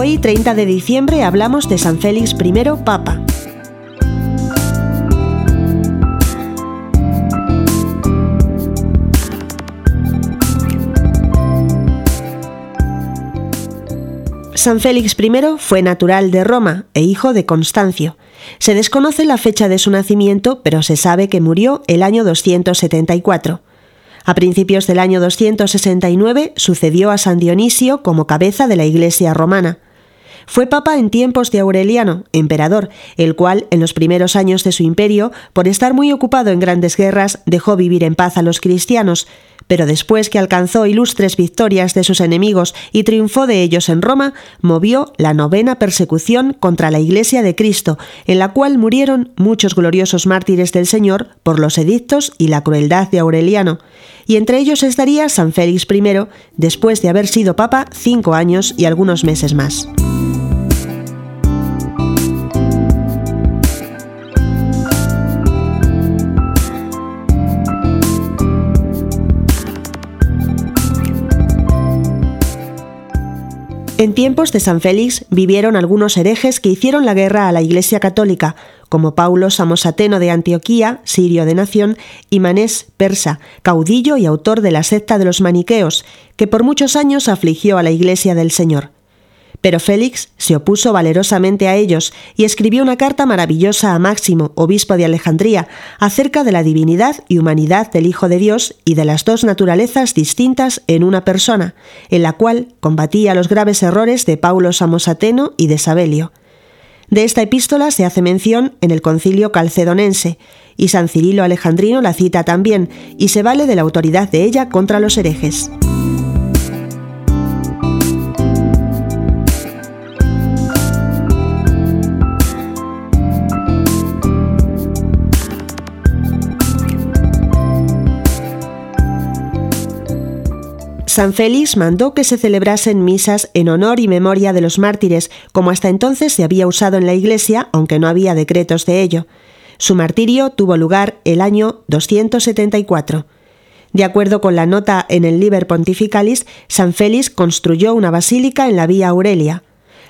30 de diciembre hablamos de San Félix I, Papa. San Félix I fue natural de Roma e hijo de Constancio. Se desconoce la fecha de su nacimiento, pero se sabe que murió el año 274. A principios del año 269 sucedió a San Dionisio como cabeza de la Iglesia romana. Fue papa en tiempos de Aureliano, emperador, el cual, en los primeros años de su imperio, por estar muy ocupado en grandes guerras, dejó vivir en paz a los cristianos, pero después que alcanzó ilustres victorias de sus enemigos y triunfó de ellos en Roma, movió la novena persecución contra la Iglesia de Cristo, en la cual murieron muchos gloriosos mártires del Señor por los edictos y la crueldad de Aureliano, y entre ellos estaría San Félix I, después de haber sido papa cinco años y algunos meses más. En tiempos de San Félix vivieron algunos herejes que hicieron la guerra a la Iglesia Católica, como Paulo Samosateno de Antioquía, sirio de nación, y Manés persa, caudillo y autor de la secta de los maniqueos, que por muchos años afligió a la Iglesia del Señor. Pero Félix se opuso valerosamente a ellos y escribió una carta maravillosa a Máximo, obispo de Alejandría, acerca de la divinidad y humanidad del Hijo de Dios y de las dos naturalezas distintas en una persona, en la cual combatía los graves errores de Paulo Samosateno y de Sabelio. De esta epístola se hace mención en el concilio calcedonense, y San Cirilo Alejandrino la cita también, y se vale de la autoridad de ella contra los herejes. San Félix mandó que se celebrasen misas en honor y memoria de los mártires, como hasta entonces se había usado en la Iglesia, aunque no había decretos de ello. Su martirio tuvo lugar el año 274. De acuerdo con la nota en el Liber Pontificalis, San Félix construyó una basílica en la Vía Aurelia.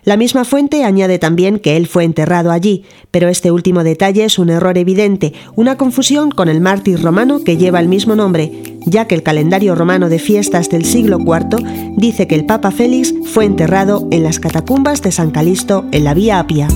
La misma fuente añade también que él fue enterrado allí, pero este último detalle es un error evidente, una confusión con el mártir romano que lleva el mismo nombre, ya que el calendario romano de fiestas del siglo IV dice que el Papa Félix fue enterrado en las catacumbas de San Calisto en la Vía Apia.